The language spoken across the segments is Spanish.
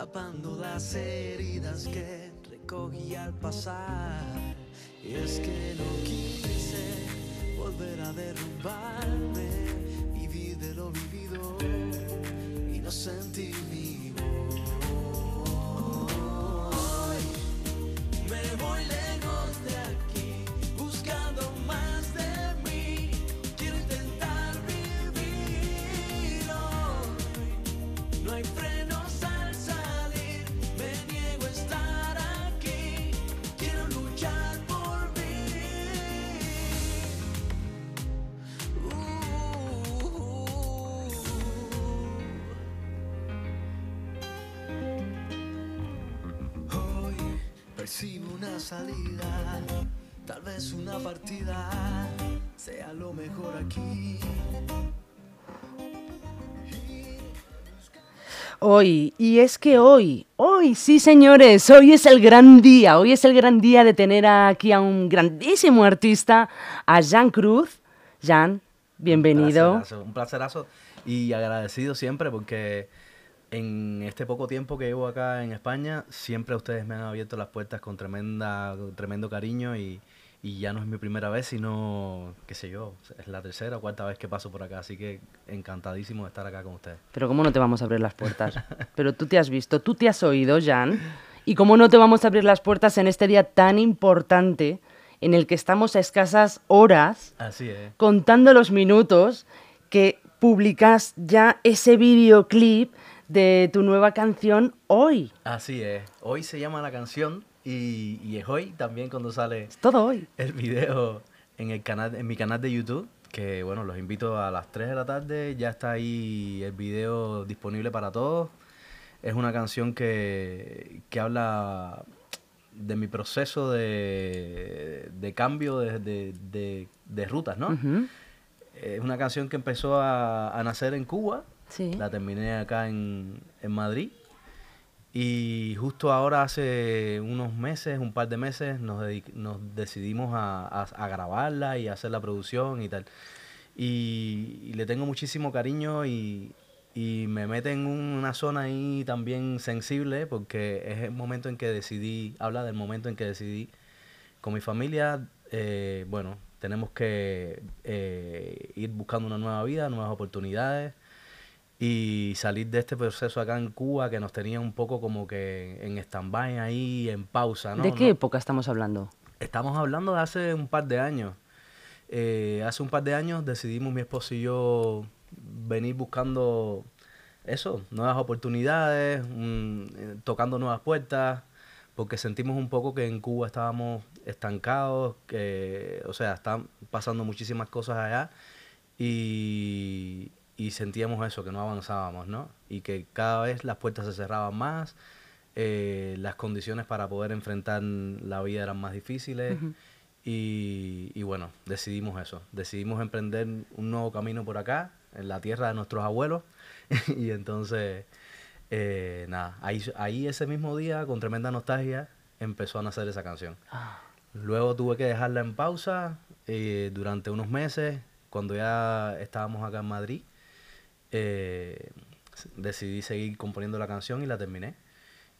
tapando las heridas que recogí al pasar. Y es que no quise volver a derrumbarme, vivir de lo vivido y no sentir percibo una salida, tal vez una partida sea lo mejor aquí. Hoy, y es que hoy, hoy, sí señores, hoy es el gran día, hoy es el gran día de tener aquí a un grandísimo artista, a Jan Cruz. Jan, bienvenido. Un placerazo, un placerazo y agradecido siempre porque en este poco tiempo que llevo acá en España, siempre ustedes me han abierto las puertas con tremenda, con tremendo cariño y, y ya no es mi primera vez, sino, qué sé yo, es la tercera o cuarta vez que paso por acá, así que encantadísimo de estar acá con ustedes. Pero ¿cómo no te vamos a abrir las puertas? Pero tú te has visto, tú te has oído, Jan, y cómo no te vamos a abrir las puertas en este día tan importante en el que estamos a escasas horas Así es. contando los minutos que publicas ya ese videoclip de tu nueva canción hoy. Así es. Hoy se llama la canción y, y es hoy también cuando sale Es todo hoy. el video en el canal en mi canal de YouTube que bueno los invito a las 3 de la tarde ya está ahí el video disponible para todos es una canción que, que habla de mi proceso de, de cambio de, de- de- rutas no es una canción que empezó a, a nacer en Cuba La terminé acá en, en Madrid. Y justo ahora, hace unos meses, un par de meses, nos, nos decidimos a, a- grabarla y a hacer la producción y tal. Y, y le tengo muchísimo cariño y, y me mete en una zona ahí también sensible porque es el momento en que decidí, habla del momento en que decidí con mi familia, eh, bueno, tenemos que eh, ir buscando una nueva vida, nuevas oportunidades y salir de este proceso acá en Cuba que nos tenía un poco como que en stand-by ahí, en pausa, ¿no? ¿De qué No- época estamos hablando? Estamos hablando de hace un par de años. Eh, hace un par de años decidimos mi esposo y yo venir buscando eso, nuevas oportunidades, eh, tocando nuevas puertas, porque sentimos un poco que en Cuba estábamos estancados, que, o sea, están pasando muchísimas cosas allá y, y sentíamos eso, que no avanzábamos, ¿no? Y que cada vez las puertas se cerraban más, eh, las condiciones para poder enfrentar la vida eran más difíciles. Y, y bueno, decidimos eso. Decidimos emprender un nuevo camino por acá, en la tierra de nuestros abuelos. y entonces, eh, nada, ahí, ahí ese mismo día, con tremenda nostalgia, empezó a nacer esa canción. Luego tuve que dejarla en pausa eh, durante unos meses. Cuando ya estábamos acá en Madrid, eh, decidí seguir componiendo la canción y la terminé.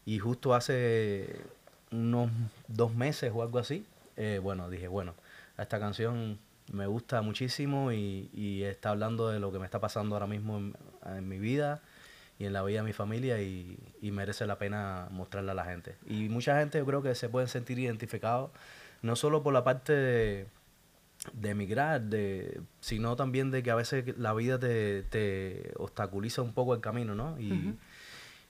Y justo hace unos dos meses o algo así, eh, bueno, dije, bueno, esta canción me gusta muchísimo y, y está hablando de lo que me está pasando ahora mismo en, en mi vida y en la vida de mi familia y, y merece la pena mostrarla a la gente. Y mucha gente yo creo que se pueden sentir identificados, no solo por la parte de, de emigrar, de, sino también de que a veces la vida te, te obstaculiza un poco el camino, ¿no? Y,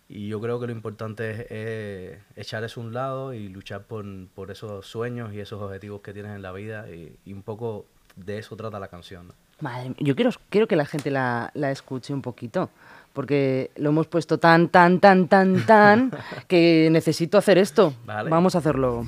y yo creo que lo importante es, es echar eso a un lado y luchar por, por esos sueños y esos objetivos que tienes en la vida y, y un poco de eso trata la canción. ¿no? Madre mía, yo quiero, quiero que la gente la, la escuche un poquito, porque lo hemos puesto tan, tan, tan, tan, tan, que necesito hacer esto. Vale. Vamos a hacerlo.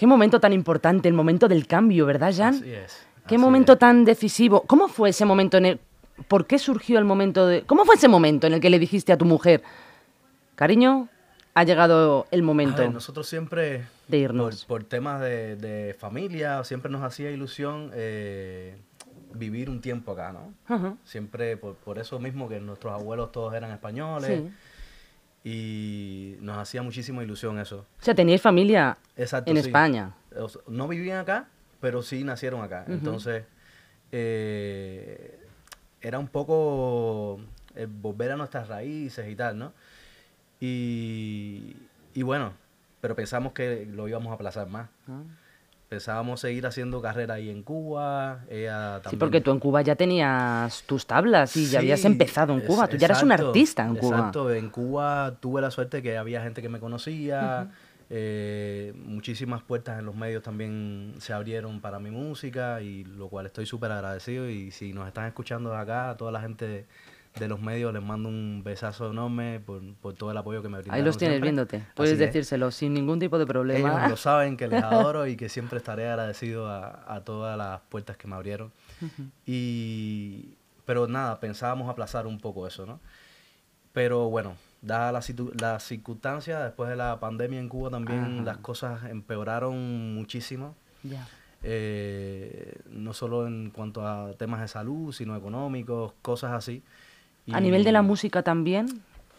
Qué momento tan importante, el momento del cambio, ¿verdad, Jan? Así es. Qué así momento es. tan decisivo. ¿Cómo fue ese momento en el... ¿Por qué surgió el momento de... ¿Cómo fue ese momento en el que le dijiste a tu mujer, cariño, ha llegado el momento ver, nosotros siempre, de irnos? por, por temas de, de familia, siempre nos hacía ilusión eh, vivir un tiempo acá, ¿no? Siempre por, por eso mismo que nuestros abuelos todos eran españoles Sí. y nos hacía muchísima ilusión eso. O sea, teníais familia Exacto. en sí. España. O sea, no vivían acá, pero sí nacieron acá. Entonces, eh, era un poco el volver a nuestras raíces y tal, ¿no? Y, y bueno, pero pensamos que lo íbamos a aplazar más. Ah. Pensábamos seguir haciendo carrera ahí en Cuba. Ella también. Sí, porque tú en Cuba ya tenías tus tablas y ya habías empezado en es- Cuba. Tú ya eras un artista en Cuba. Exacto, en Cuba tuve la suerte que había gente que me conocía, eh, muchísimas puertas en los medios también se abrieron para mi música y lo cual estoy súper agradecido y si nos están escuchando acá, a toda la gente de los medios les mando un besazo enorme por, por todo el apoyo que me brindaron Ahí los tienes siempre. viéndote. Puedes Así es. decírselo sin ningún tipo de problema. Ellos lo saben que les adoro y que siempre estaré agradecido a, a todas las puertas que me abrieron. y, pero nada, pensábamos aplazar un poco eso, ¿no? Pero bueno, dada la, situ- la circunstancia, después de la pandemia en Cuba también Ajá. las cosas empeoraron muchísimo. Ya. eh, no solo en cuanto a temas de salud, sino económicos, cosas así. A nivel de la música también.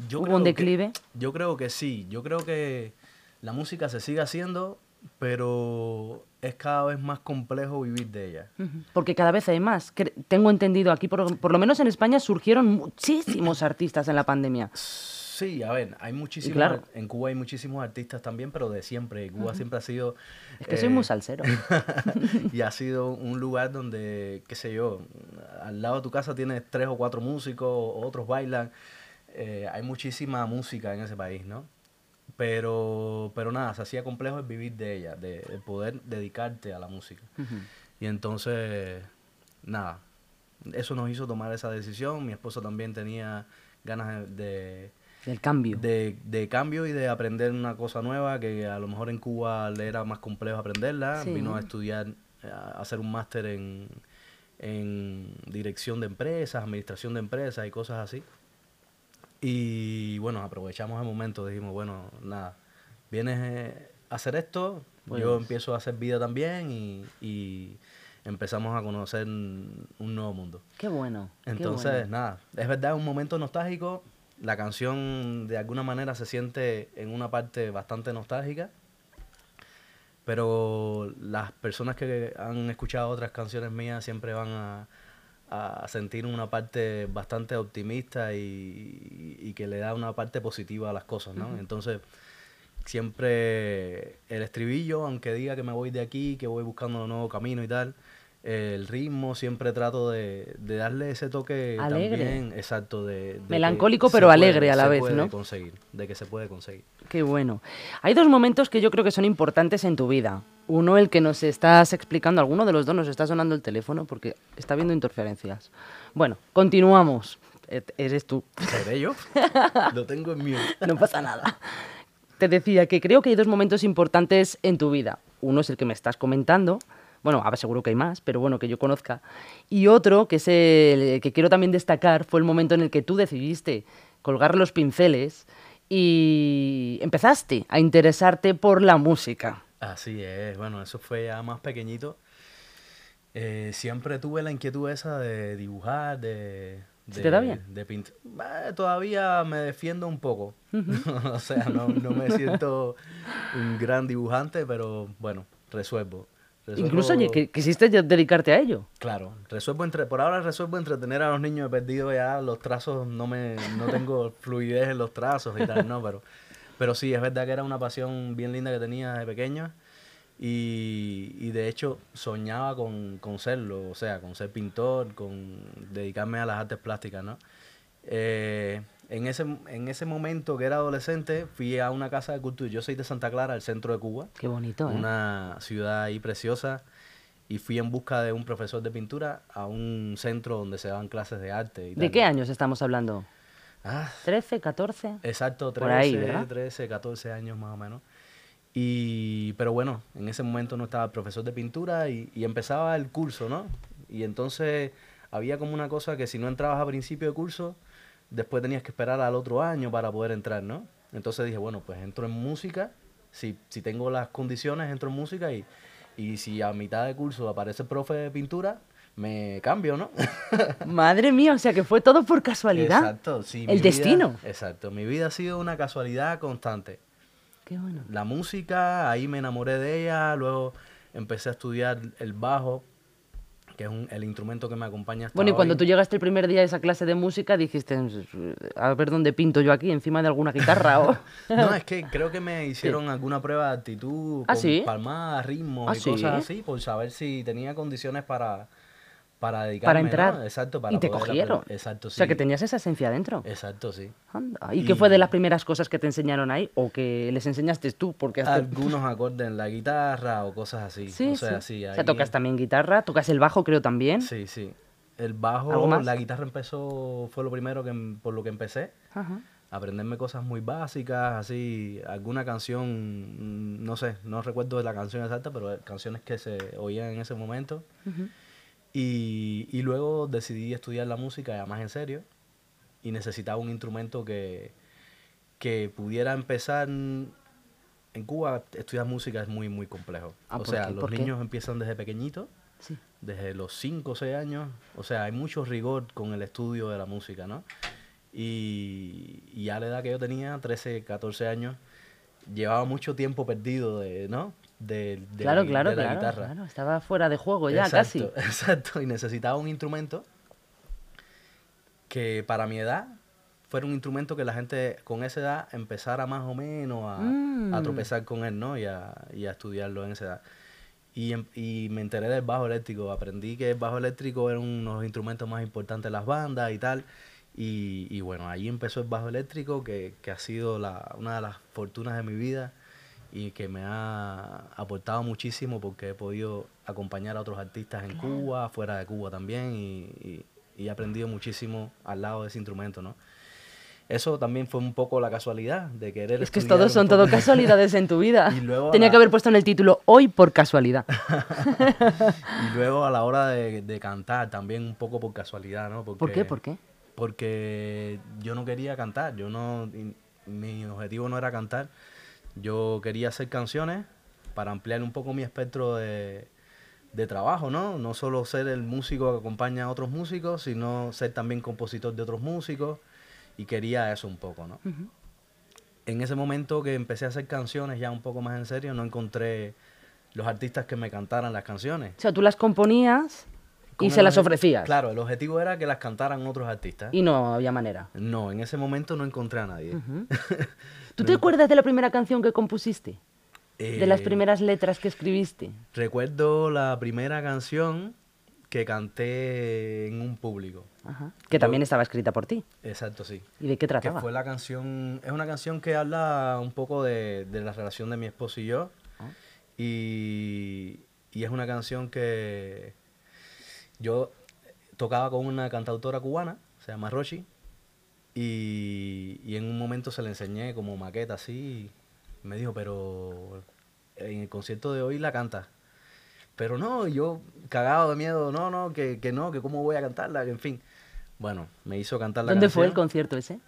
yo ¿Hubo un que- declive? yo creo que sí. Yo creo que la música se sigue haciendo, pero es cada vez más complejo vivir de ella. Porque cada vez hay más. Tengo entendido aquí, por, por lo menos en España, surgieron muchísimos artistas en la pandemia. Sí, a ver, hay muchísimos. claro. ar- En Cuba hay muchísimos artistas también, pero de siempre. Cuba siempre ha sido. Es que soy eh, muy salsero. y ha sido un lugar donde, qué sé yo, al lado de tu casa tienes tres o cuatro músicos, otros bailan. Eh, hay muchísima música en ese país, ¿no? Pero, pero nada, se hacía complejo el vivir de ella, de, de poder dedicarte a la música. Y entonces, nada, eso nos hizo tomar esa decisión. Mi esposo también tenía ganas de, Del cambio. de, de cambio y de aprender una cosa nueva que a lo mejor en Cuba le era más complejo aprenderla. Sí. Vino a estudiar, a hacer un máster en, en dirección de empresas, administración de empresas y cosas así. Y bueno, aprovechamos el momento, dijimos, bueno, nada, vienes eh, a hacer esto, yo Pues- empiezo a hacer vida también y, y empezamos a conocer un nuevo mundo. Qué bueno. qué Entonces, bueno. nada, es verdad, es un momento nostálgico. La canción de alguna manera se siente en una parte bastante nostálgica. Pero las personas que han escuchado otras canciones mías siempre van a, a sentir una parte bastante optimista y, y que le da una parte positiva a las cosas, ¿no? Entonces, siempre el estribillo, aunque diga que me voy de aquí, que voy buscando un nuevo camino y tal, el ritmo siempre trato de, de darle ese toque Alegre. también, exacto, de, de Melancólico, pero puede- alegre a la vez, puede ¿no? conseguir, de que se puede conseguir. Qué bueno. Hay dos momentos que yo creo que son importantes en tu vida. Uno, el que nos estás explicando, alguno de los dos nos está sonando el teléfono porque está viendo interferencias. Bueno, continuamos. Eres tú. ¿Seré yo? Lo tengo en mute. No pasa nada. Te decía que creo que hay dos momentos importantes en tu vida. Uno es el que me estás comentando. Bueno, seguro que hay más, pero bueno, que yo conozca. Y otro, que es el que quiero también destacar, fue el momento en el que tú decidiste colgar los pinceles y empezaste a interesarte por la música. Así es, bueno, eso fue ya más pequeño. Eh, siempre tuve la inquietud esa de dibujar, de... ¿Se de te da bien? De pint- Eh, todavía me defiendo un poco. o sea, no, no me siento un gran dibujante, pero bueno, resuelvo. Incluso Resuelvo- oye, que quisiste dedicarte a ello. Claro, resuelvo entre, por ahora resuelvo entretener a los niños. He perdido ya los trazos, no me, no tengo fluidez en los trazos y tal, no, pero, pero sí, es verdad que era una pasión bien linda que tenía de pequeño y, y de hecho soñaba con, con serlo, o sea, con ser pintor, con dedicarme a las artes plásticas, ¿no? Eh, en, ese, en ese momento que era adolescente fui a una casa de cultura, yo soy de Santa Clara, el centro de Cuba, Qué bonito, ¿eh? una ciudad ahí preciosa y fui en busca de un profesor de pintura a un centro donde se daban clases de arte. Y ¿De tal. qué años estamos hablando? Ah, ¿13, 14? exacto, 13, Por ahí, ¿verdad? 13, 14 años más o menos. Y, pero bueno, en ese momento no estaba el profesor de pintura y, y empezaba el curso, ¿no? Y entonces había como una cosa que si no entrabas a principio de curso, después tenías que esperar al otro año para poder entrar, ¿no? Entonces dije, bueno, pues entro en música, si, si tengo las condiciones, entro en música y, y si a mitad de curso aparece el profe de pintura, me cambio, ¿no? Madre mía, o sea que fue todo por casualidad. Exacto, sí. El vida- destino. exacto, mi vida ha sido una casualidad constante. Qué bueno. La música, ahí me enamoré de ella, luego empecé a estudiar el bajo, que es un- el instrumento que me acompaña hasta Bueno, y cuando hoy. tú llegaste el primer día a esa clase de música, dijiste, a ver dónde pinto yo aquí, encima de alguna guitarra o... No, es que creo que me hicieron alguna prueba de actitud, ¿Ah, con sí? palmadas, ritmos ¿Ah, y sí? cosas así, por saber si tenía condiciones para, para dedicarme, para ¿no? entrar. Exacto, para y te poder cogieron. Exacto, O sea, que sí. tenías esa esencia dentro. Exacto, sí. Anda. ¿Y, Y- qué fue de las primeras cosas que te enseñaron ahí? ¿O que les enseñaste tú? Porque hasta... Algunos acordes en la guitarra o cosas así. Sí, o sea, sí. sí. O sea, ahí- tocas también guitarra, tocas el bajo, creo, también. Sí, sí. El bajo, la guitarra empezó, fue lo primero que por lo que empecé. Ajá. Aprenderme cosas muy básicas, así, alguna canción, mm, no sé, no recuerdo de la canción exacta, pero canciones que se oían en ese momento. Ujú. Y, y luego decidí estudiar la música ya más en serio y necesitaba un instrumento que, que pudiera empezar. En Cuba estudiar música es muy, muy complejo. Ah, o ¿por sea, qué? los niños empiezan desde pequeñitos, Sí. desde los 5 o 6 años. O sea, hay mucho rigor con el estudio de la música, ¿no? Y, y a la edad que yo tenía, 13, 14 años, llevaba mucho tiempo perdido de, ¿no? De, de Claro, la, claro, de la claro, guitarra. claro. Estaba fuera de juego ya, exacto, casi. Exacto, y necesitaba un instrumento que para mi edad fuera un instrumento que la gente con esa edad empezara más o menos a, a Mm. tropezar con él, ¿no? Y a, y a estudiarlo en esa edad. Y, em- y me enteré del bajo eléctrico, aprendí que el bajo eléctrico era uno de los instrumentos más importantes de las bandas y tal. Y, y bueno, ahí empezó el bajo eléctrico, que, que ha sido la, una de las fortunas de mi vida y que me ha aportado muchísimo porque he podido acompañar a otros artistas en Cuba, fuera de Cuba también, y, y- y he aprendido muchísimo al lado de ese instrumento, ¿no? Eso también fue un poco la casualidad de querer Es que todos son todo casualidades en tu vida. Y luego Tenía la- que haber puesto en el título Hoy por casualidad. Y luego a la hora de, de cantar también un poco por casualidad, ¿no? Porque, ¿Por qué? ¿Por qué? Porque yo no quería cantar, yo no, mi objetivo no era cantar, yo quería hacer canciones para ampliar un poco mi espectro de, de trabajo, ¿no? No solo ser el músico que acompaña a otros músicos, sino ser también compositor de otros músicos y quería eso un poco, ¿no? En ese momento que empecé a hacer canciones ya un poco más en serio, no encontré los artistas que me cantaran las canciones. O sea, tú las componías y se las ofrecías. Claro, el objetivo era que las cantaran otros artistas. Y no había manera. No, en ese momento no encontré a nadie. ¿Tú te acuerdas de la primera canción que compusiste? De las Eh, primeras letras que escribiste. Recuerdo la primera canción que canté en un público. Ajá. Que también estaba escrita por ti. Exacto, sí. ¿Y de qué Que trataba? fue la canción, es una canción que habla un poco de, de la relación de mi esposo y yo. Ah. Y, y es una canción que yo tocaba con una cantautora cubana, se llama Rochi, y, y en un momento se la enseñé como maqueta así, y me dijo, pero en el concierto de hoy la canta. Pero no, yo cagado de miedo, no, no, que, que no, que cómo voy a cantarla, que en fin. Bueno, me hizo cantar la ¿Dónde fue el concierto ese?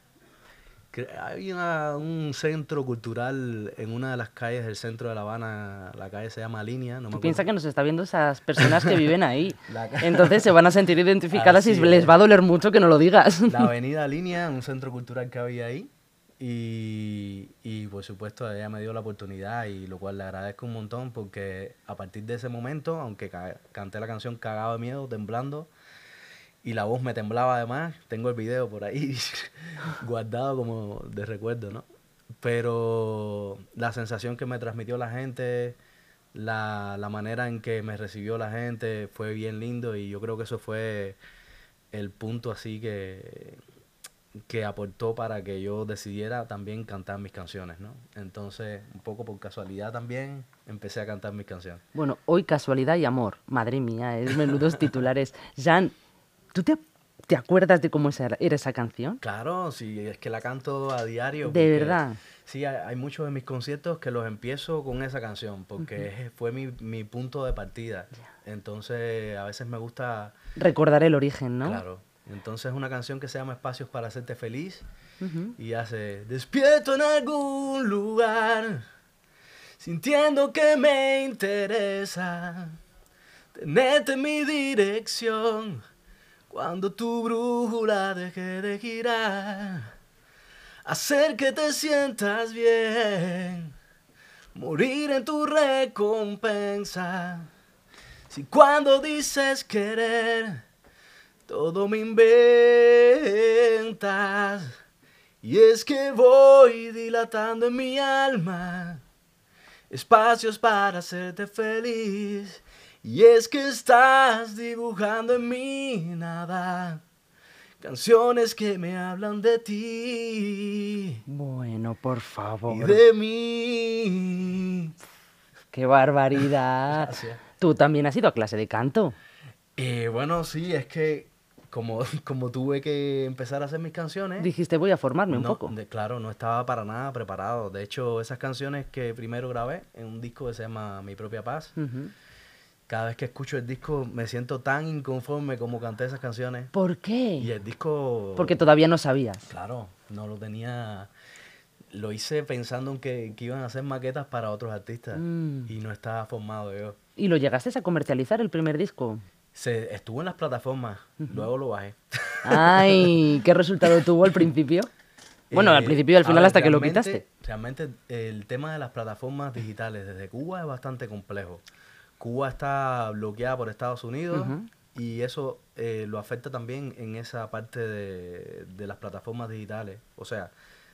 Que Hay una- un centro cultural en una de las calles del centro de La Habana, la calle se llama Línea, no Tú piensas que nos está viendo esas personas que viven ahí. Entonces se van a sentir identificadas y Así les es. va a doler mucho que no lo digas. La avenida Línea, un centro cultural que había ahí. Y, y por supuesto ella me dio la oportunidad y lo cual le agradezco un montón porque a partir de ese momento, aunque ca- canté la canción cagado de miedo, temblando, y la voz me temblaba además, tengo el video por ahí guardado como de recuerdo, ¿no? Pero la sensación que me transmitió la gente, la, la manera en que me recibió la gente fue bien lindo y yo creo que eso fue el punto así que, que aportó para que yo decidiera también cantar mis canciones, ¿no? Entonces, un poco por casualidad también, empecé a cantar mis canciones. Bueno, hoy casualidad y amor. Madre mía, es menudos titulares. Jan, ¿tú te, te acuerdas de cómo esa- era esa canción? Claro, sí, es que la canto a diario. De verdad. Sí, hay, muchos de mis conciertos que los empiezo con esa canción, porque fue mi, mi punto de partida. Entonces, a veces me gusta, Recordar el origen, ¿no? claro. Entonces, es una canción que se llama Espacios para hacerte feliz y hace Despierto en algún lugar, sintiendo que me interesa tenerte en mi dirección cuando tu brújula deje de girar. Hacer que te sientas bien, morir en tu recompensa. Si cuando dices querer, todo me inventas. Y es que voy dilatando en mi alma espacios para hacerte feliz. Y es que estás dibujando en mí nada. Canciones que me hablan de ti Bueno, por y favor. de mí. ¡Qué barbaridad! Gracias. Tú también has ido a clase de canto. Eh, bueno, sí, es que como, como tuve que empezar a hacer mis canciones, Dijiste, voy a formarme un no, poco. de- claro, no estaba para nada preparado. De hecho, esas canciones que primero grabé en un disco que se llama Mi propia paz. Cada vez que escucho el disco me siento tan inconforme como canté esas canciones. ¿Por Y qué? el disco, Porque todavía no sabías. claro, no lo tenía. Lo hice pensando en que, que iban a hacer maquetas para otros artistas Mm. y no estaba formado yo. ¿Y lo llegaste a comercializar el primer disco? Se, estuvo en las plataformas, luego lo bajé. Ay, ¿qué resultado tuvo al principio? Bueno, al Eh, principio y al final hasta que lo quitaste. Realmente el tema de las plataformas digitales desde Cuba es bastante complejo. Cuba está bloqueada por Estados Unidos y eso eh, lo afecta también en esa parte de, de las plataformas digitales. O sea,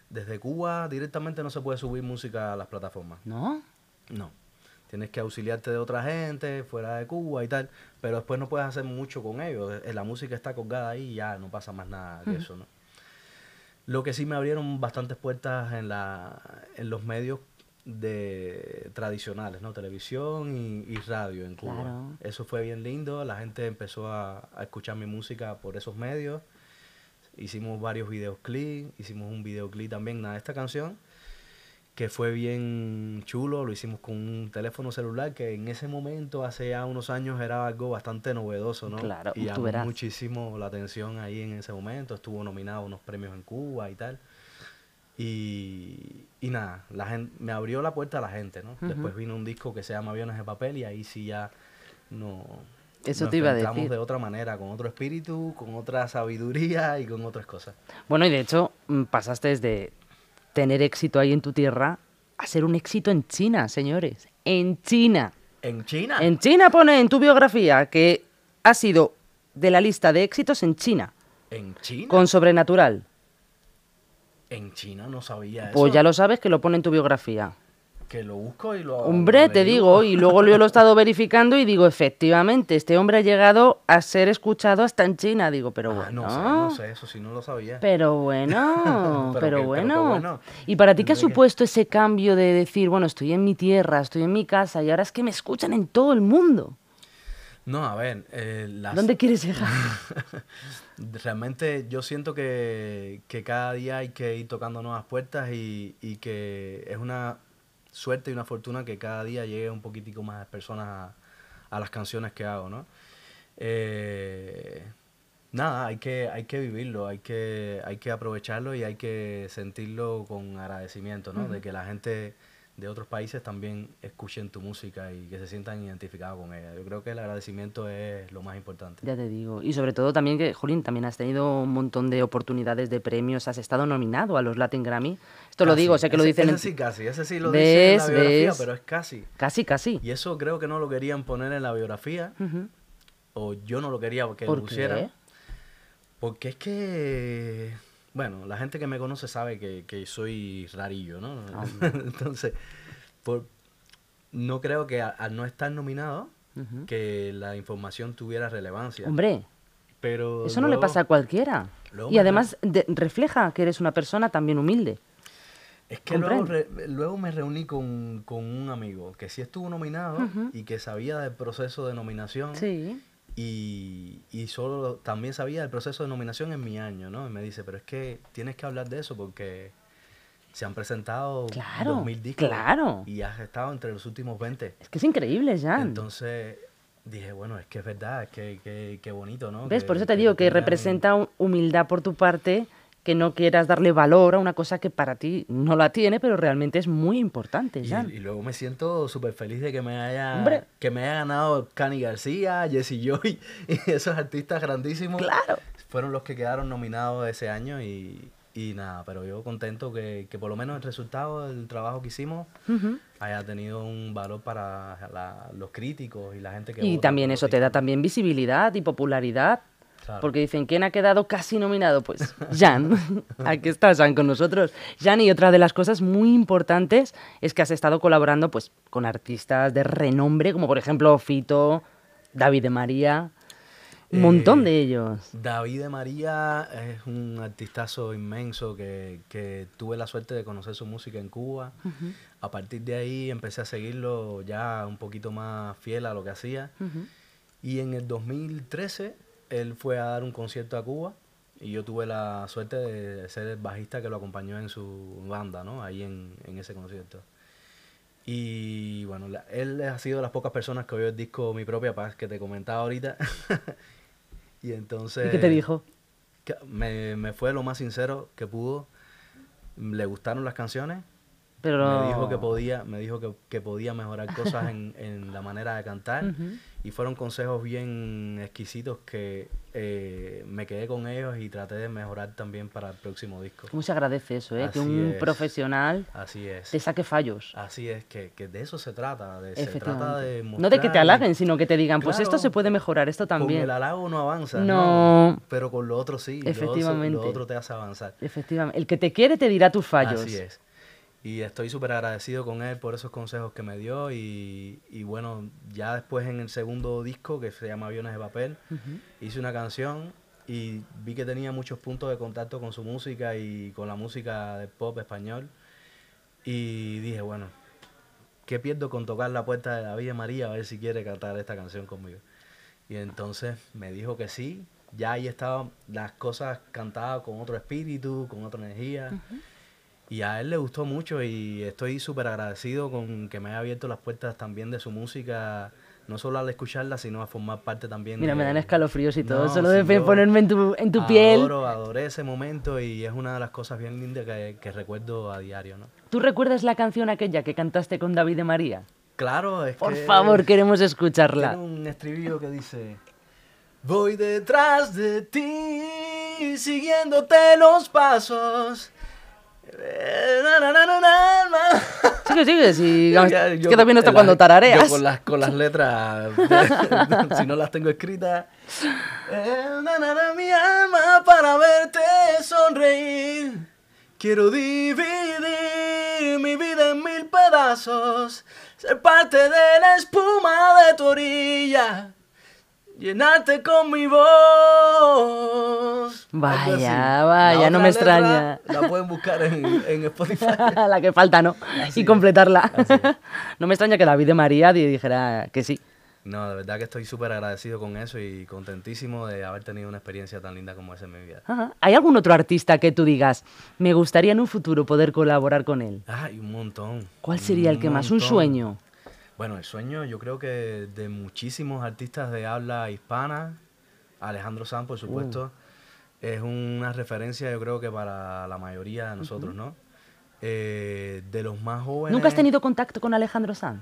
desde Cuba directamente no se puede subir música a las plataformas. ¿No? No. Tienes que auxiliarte de otra gente fuera de Cuba y tal, pero después no puedes hacer mucho con ellos. Eh, La música está colgada ahí y ya no pasa más nada que eso, ¿no? Lo que sí me abrieron bastantes puertas en, la, en los medios de tradicionales, ¿no? Televisión y, y radio en Cuba. Claro. Eso fue bien lindo, la gente empezó a, a escuchar mi música por esos medios. Hicimos varios videoclips, hicimos un videoclip también de esta canción que fue bien chulo, lo hicimos con un teléfono celular que en ese momento, hace ya unos años, era algo bastante novedoso, ¿no? Claro, y llamó muchísimo la atención ahí en ese momento, estuvo nominado a unos premios en Cuba y tal. Y, y nada, la gente, me abrió la puerta a la gente, ¿no? Después vino un disco que se llama Aviones de Papel y ahí sí ya no... Eso nos te iba a decir. de otra manera, con otro espíritu, con otra sabiduría y con otras cosas. Bueno, y de hecho, mm, pasaste de tener éxito ahí en tu tierra a ser un éxito en China, señores. En China. En China. En China pone en tu biografía que has sido de la lista de éxitos en China, En China. con Sobrenatural. En China no sabía eso. Pues ya lo sabes que lo pone en tu biografía. Que lo busco y lo. Hombre, lo te digo, y luego yo lo he estado verificando y digo, efectivamente, este hombre ha llegado a ser escuchado hasta en China. Digo, pero Ah, bueno. no sé, no sé, eso sí no lo sabía. Pero bueno, Pero bueno. ¿Y para ti qué ha que- supuesto ese cambio de decir, bueno, estoy en mi tierra, estoy en mi casa y ahora es que me escuchan en todo el mundo? No, a ver, eh, las- ¿Dónde quieres llegar? realmente yo siento que, que cada día hay que ir tocando nuevas puertas y, y que es una suerte y una fortuna que cada día llegue un poquitico más personas a, a las canciones que hago, ¿no? Eh, nada, hay que, hay que vivirlo, hay que, hay que aprovecharlo y hay que sentirlo con agradecimiento, ¿no? De que la gente de otros países también escuchen tu música y que se sientan identificados con ella. Yo creo que el agradecimiento es lo más importante. Ya te digo. Y sobre todo también que, Jolín, también has tenido un montón de oportunidades de premios, has estado nominado a los Latin Grammy. Esto lo digo, sé que lo dicen ese en... sí, casi. Ese sí lo dice en la biografía, ¿Ves? pero es casi. Casi, casi. Y eso creo que no lo querían poner en la biografía, o yo no lo quería que ¿Por lo pusieran. Porque es que, bueno, la gente que me conoce sabe que, que soy rarillo, ¿no? Ah, Entonces, por, no creo que al no estar nominado, que la información tuviera relevancia. Hombre, Pero eso no le pasa a cualquiera. Y además de- refleja que eres una persona también humilde. Es que luego, re- luego me reuní con, con un amigo que sí estuvo nominado y que sabía del proceso de nominación Sí. Y, y solo también sabía del proceso de nominación en mi año, ¿no? Y me dice, pero es que tienes que hablar de eso porque se han presentado Claro, 2.000 discos. claro. Y has estado entre los últimos 20. Es que es increíble, Jan. Entonces dije, bueno, es que es verdad, es que, que, que bonito, ¿no? ¿Ves? Que- Por eso te digo que representa humildad por tu parte, que no quieras darle valor a una cosa que para ti no la tiene, pero realmente es muy importante, Y, luego me siento súper feliz de que me haya Hombre. que me haya ganado Cani García, Jesse Joy y esos artistas grandísimos. Claro. Fueron los que quedaron nominados ese año y, y nada, pero yo contento que, que por lo menos el resultado del trabajo que hicimos haya tenido un valor para la- los críticos y la gente que Y vota también eso te da también visibilidad y popularidad. Claro. Porque dicen, ¿quién ha quedado casi nominado? Pues Jan. Aquí está Jan con nosotros. Jan, y otra de las cosas muy importantes es que has estado colaborando pues, con artistas de renombre, como por ejemplo Fito, David de María, un montón Eh, de ellos. David de María es un artistazo inmenso que, que tuve la suerte de conocer su música en Cuba. A partir de ahí empecé a seguirlo ya un poquito más fiel a lo que hacía. Ujú. Y en el 2013 él fue a dar un concierto a Cuba y yo tuve la suerte de ser el bajista que lo acompañó en su banda, ¿no? Ahí en, en ese concierto. Y bueno, la- él ha sido de las pocas personas que oyó el disco Mi Propia Paz que te comentaba ahorita. y entonces... ¿Y qué te dijo? que me, me fue lo más sincero que pudo. Le gustaron las canciones. Pero... Me dijo que podía, me dijo que, que podía mejorar cosas en, en la manera de cantar. Ujú. Y fueron consejos bien exquisitos que eh, me quedé con ellos y traté de mejorar también para el próximo disco. ¿Cómo se agradece eso, eh? que Así un es. profesional Así es. te saque fallos. Así es, que, que de eso se trata. De, se trata Efectivamente. de no de que te mostrar- halaguen, sino que te digan, pues esto Claro. se puede mejorar, esto Con también. el halago no avanza. No. Pero con lo otro sí. lo otro- Efectivamente. Lo otro te hace avanzar. Efectivamente. El que te quiere te dirá tus fallos. Así es. Y estoy súper agradecido con él por esos consejos que me dio. Y, y bueno, ya después en el segundo disco, que se llama Aviones de Papel, hice una canción y vi que tenía muchos puntos de contacto con su música y con la música de pop español. Y dije, bueno, ¿qué pierdo con tocar la puerta de David y María a ver si quiere cantar esta canción conmigo? Y entonces me dijo que sí. Ya ahí estaban las cosas cantadas con otro espíritu, con otra energía. Y a él le gustó mucho y estoy súper agradecido con que me haya abierto las puertas también de su música, no solo al escucharla, sino a formar parte también Mira, de... me dan escalofríos y todo. No, Solo de ponerme en tu, en tu piel. Adoro, adoré ese momento y es una de las cosas bien lindas que, que recuerdo a diario, ¿no? ¿Tú recuerdas la canción aquella que cantaste con David de María? Claro, es Por que... favor, queremos escucharla. Tiene un estribillo que dice... Voy detrás de ti, siguiéndote los pasos. Sigue, sigue. Si, Ya, yo- que también hasta la- cuando tarareas. Yo con las, con las letras, si no las tengo escritas. Eh, na, na, na, mi alma para verte sonreír. Quiero dividir mi vida en mil pedazos. Ser parte de la espuma de tu orilla. Llenarte con mi voz. Vaya, vaya, no me letra extraña. La pueden buscar en, en Spotify. la que falta, ¿no? Así y es, completarla. es. no me extraña que David de María di- dijera que sí. No, de verdad que estoy súper agradecido con eso y contentísimo de haber tenido una experiencia tan linda como esa en mi vida. Ajá. ¿Hay algún otro artista que tú digas, me gustaría en un futuro poder colaborar con él? Ay, un montón. ¿Cuál sería el que más? Un montón. sueño. Bueno, el sueño yo creo que de muchísimos artistas de habla hispana, Alejandro Sanz, por supuesto, es una referencia yo creo que para la mayoría de nosotros, ¿no? Eh, de los más jóvenes... ¿Nunca has tenido contacto con Alejandro Sanz?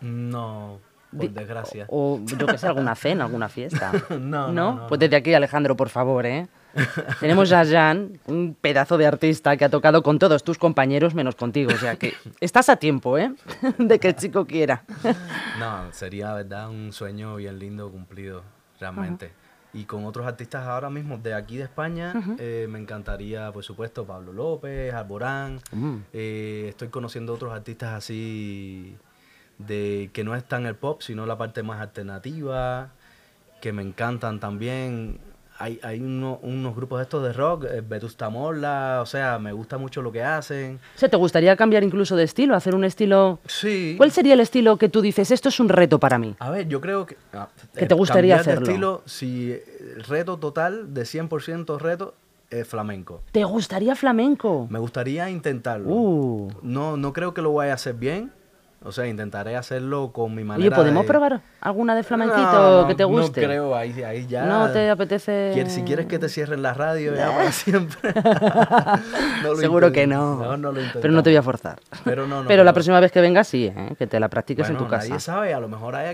No, por desgracia. O yo que sé, alguna cena, alguna fiesta. No, no, no, Pues no. desde aquí, Alejandro, por favor, ¿eh? Tenemos a Jan, un pedazo de artista que ha tocado con todos tus compañeros menos contigo. O sea que estás a tiempo, ¿eh? De que el chico quiera. No, sería, verdad, un sueño bien lindo cumplido, realmente. Y con otros artistas ahora mismo de aquí de España, eh, me encantaría, por supuesto, Pablo López, Alborán. Mm. Eh, estoy conociendo otros artistas así, de que no están el pop, sino la parte más alternativa, que me encantan también. Hay, hay uno- unos grupos estos de rock, eh, Vetusta Morla, o sea, me gusta mucho lo que hacen. O sea, ¿te gustaría cambiar incluso de estilo? Hacer un estilo... Sí. ¿Cuál sería el estilo que tú dices, esto es un reto para mí? A ver, yo creo que... ah, ¿Que te gustaría cambiar de hacerlo? estilo, si el reto total, de 100% reto, eh, flamenco. ¿Te gustaría flamenco? Me gustaría intentarlo. Uh. No, no creo que lo vaya a hacer bien. O sea, intentaré hacerlo con mi Oye, manera ¿podemos de- probar alguna de flamenquito No, que te guste? No creo, ahí, ahí ya. ¿No te apetece? Quier- Si quieres que te cierren la radio ya para siempre. No lo Seguro que no. No, no lo Pero no te voy a forzar. Pero no, no. Pero la próxima vez que vengas, sí, ¿eh? que te la practiques en tu casa. Nadie sabe, a lo mejor hay